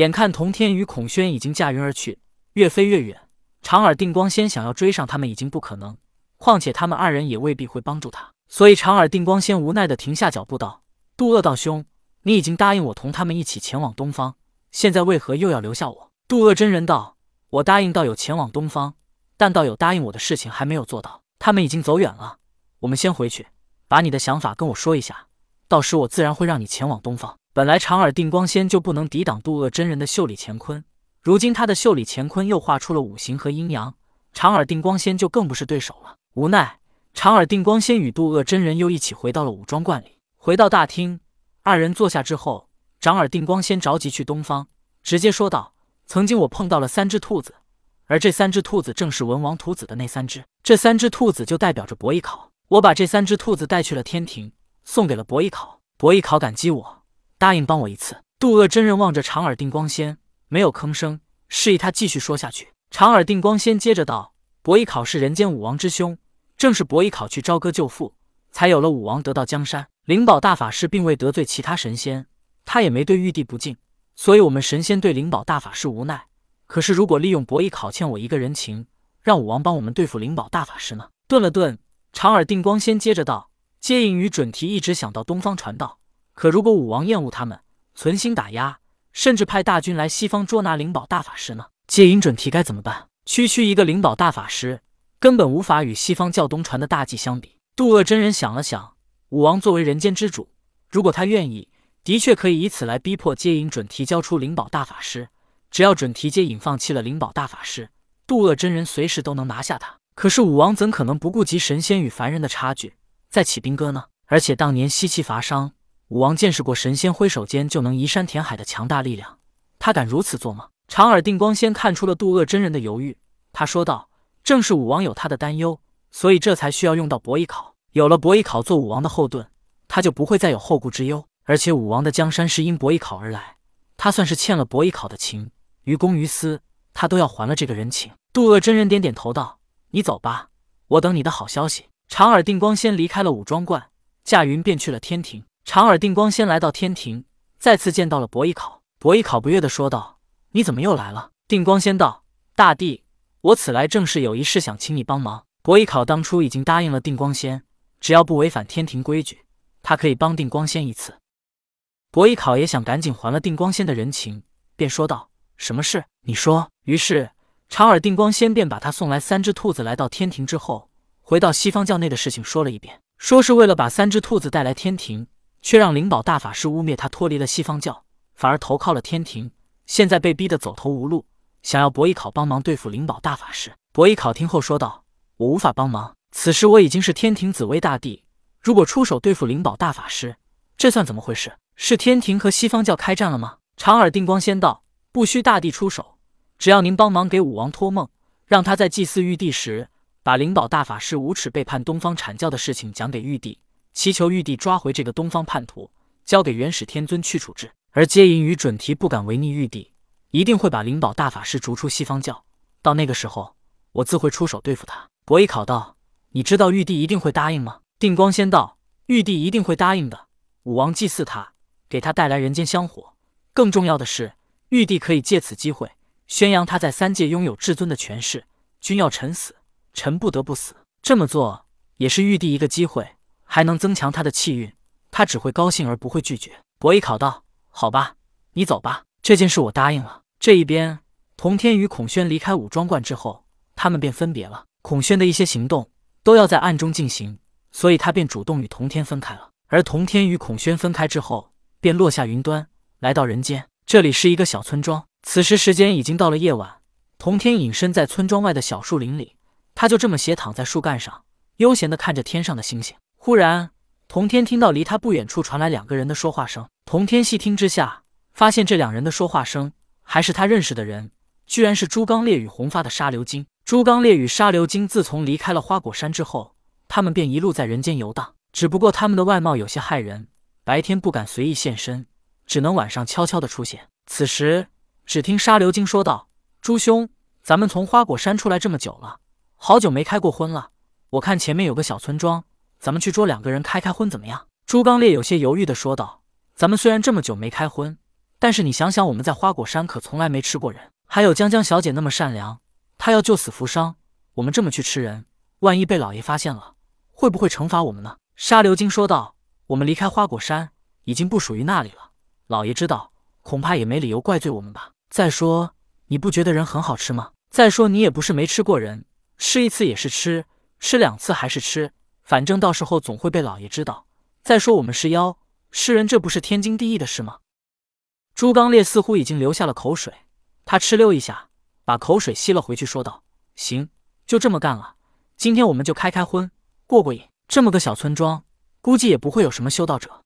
眼看童天与孔宣已经驾云而去，越飞越远，长耳定光仙想要追上他们已经不可能，况且他们二人也未必会帮助他，所以长耳定光仙无奈的停下脚步道：“杜恶道兄，你已经答应我同他们一起前往东方，现在为何又要留下我？”杜恶真人道：“我答应道友前往东方，但道友答应我的事情还没有做到，他们已经走远了。我们先回去，把你的想法跟我说一下，到时我自然会让你前往东方。”本来长耳定光仙就不能抵挡渡恶真人的袖里乾坤，如今他的袖里乾坤又画出了五行和阴阳，长耳定光仙就更不是对手了。无奈，长耳定光仙与渡恶真人又一起回到了武装观里。回到大厅，二人坐下之后，长耳定光仙着急去东方，直接说道：“曾经我碰到了三只兔子，而这三只兔子正是文王屠子的那三只，这三只兔子就代表着伯邑考。我把这三只兔子带去了天庭，送给了伯邑考。伯邑考感激我。”答应帮我一次。渡恶真人望着长耳定光仙，没有吭声，示意他继续说下去。长耳定光仙接着道：“伯邑考是人间武王之兄，正是伯邑考去朝歌救父，才有了武王得到江山。灵宝大法师并未得罪其他神仙，他也没对玉帝不敬，所以我们神仙对灵宝大法师无奈。可是如果利用伯邑考欠我一个人情，让武王帮我们对付灵宝大法师呢？”顿了顿，长耳定光仙接着道：“接引与准提一直想到东方传道。”可如果武王厌恶他们，存心打压，甚至派大军来西方捉拿灵宝大法师呢？接引准提该怎么办？区区一个灵宝大法师，根本无法与西方教东传的大计相比。渡恶真人想了想，武王作为人间之主，如果他愿意，的确可以以此来逼迫接引准提交出灵宝大法师。只要准提接引放弃了灵宝大法师，渡恶真人随时都能拿下他。可是武王怎可能不顾及神仙与凡人的差距，再起兵戈呢？而且当年西岐伐商。武王见识过神仙挥手间就能移山填海的强大力量，他敢如此做吗？长耳定光仙看出了渡恶真人的犹豫，他说道：“正是武王有他的担忧，所以这才需要用到伯邑考。有了伯邑考做武王的后盾，他就不会再有后顾之忧。而且武王的江山是因伯邑考而来，他算是欠了伯邑考的情，于公于私，他都要还了这个人情。”渡恶真人点点头道：“你走吧，我等你的好消息。”长耳定光仙离开了武装观，驾云便去了天庭。长耳定光仙来到天庭，再次见到了伯邑考。伯邑考不悦地说道：“你怎么又来了？”定光仙道：“大帝，我此来正是有一事想请你帮忙。”伯邑考当初已经答应了定光仙，只要不违反天庭规矩，他可以帮定光仙一次。伯邑考也想赶紧还了定光仙的人情，便说道：“什么事？你说。”于是长耳定光仙便把他送来三只兔子来到天庭之后，回到西方教内的事情说了一遍，说是为了把三只兔子带来天庭。却让灵宝大法师污蔑他脱离了西方教，反而投靠了天庭，现在被逼得走投无路，想要伯邑考帮忙对付灵宝大法师。伯邑考听后说道：“我无法帮忙，此时我已经是天庭紫薇大帝，如果出手对付灵宝大法师，这算怎么回事？是天庭和西方教开战了吗？”长耳定光仙道：“不需大帝出手，只要您帮忙给武王托梦，让他在祭祀玉帝时，把灵宝大法师无耻背叛东方阐教的事情讲给玉帝。”祈求玉帝抓回这个东方叛徒，交给元始天尊去处置。而接引与准提不敢违逆玉帝，一定会把灵宝大法师逐出西方教。到那个时候，我自会出手对付他。伯邑考道：“你知道玉帝一定会答应吗？”定光仙道：“玉帝一定会答应的。武王祭祀他，给他带来人间香火。更重要的是，玉帝可以借此机会宣扬他在三界拥有至尊的权势。君要臣死，臣不得不死。这么做也是玉帝一个机会。”还能增强他的气运，他只会高兴而不会拒绝。伯邑考道：“好吧，你走吧，这件事我答应了。”这一边，童天与孔宣离开武装观之后，他们便分别了。孔宣的一些行动都要在暗中进行，所以他便主动与童天分开了。而童天与孔宣分开之后，便落下云端，来到人间。这里是一个小村庄，此时时间已经到了夜晚。童天隐身在村庄外的小树林里，他就这么斜躺在树干上，悠闲地看着天上的星星。忽然，童天听到离他不远处传来两个人的说话声。童天细听之下，发现这两人的说话声还是他认识的人，居然是朱刚烈与红发的沙流金。朱刚烈与沙流金自从离开了花果山之后，他们便一路在人间游荡。只不过他们的外貌有些骇人，白天不敢随意现身，只能晚上悄悄的出现。此时，只听沙流金说道：“朱兄，咱们从花果山出来这么久了，好久没开过荤了。我看前面有个小村庄。”咱们去捉两个人开开荤怎么样？朱刚烈有些犹豫的说道：“咱们虽然这么久没开荤，但是你想想，我们在花果山可从来没吃过人，还有江江小姐那么善良，她要救死扶伤，我们这么去吃人，万一被老爷发现了，会不会惩罚我们呢？”沙流金说道：“我们离开花果山已经不属于那里了，老爷知道，恐怕也没理由怪罪我们吧。再说，你不觉得人很好吃吗？再说你也不是没吃过人，吃一次也是吃，吃两次还是吃，反正到时候总会被老爷知道。再说我们是妖，吃人这不是天经地义的事吗？”朱刚烈似乎已经流下了口水，他哧溜一下把口水吸了回去，说道：“行，就这么干了。今天我们就开开荤，过过瘾。这么个小村庄，估计也不会有什么修道者。”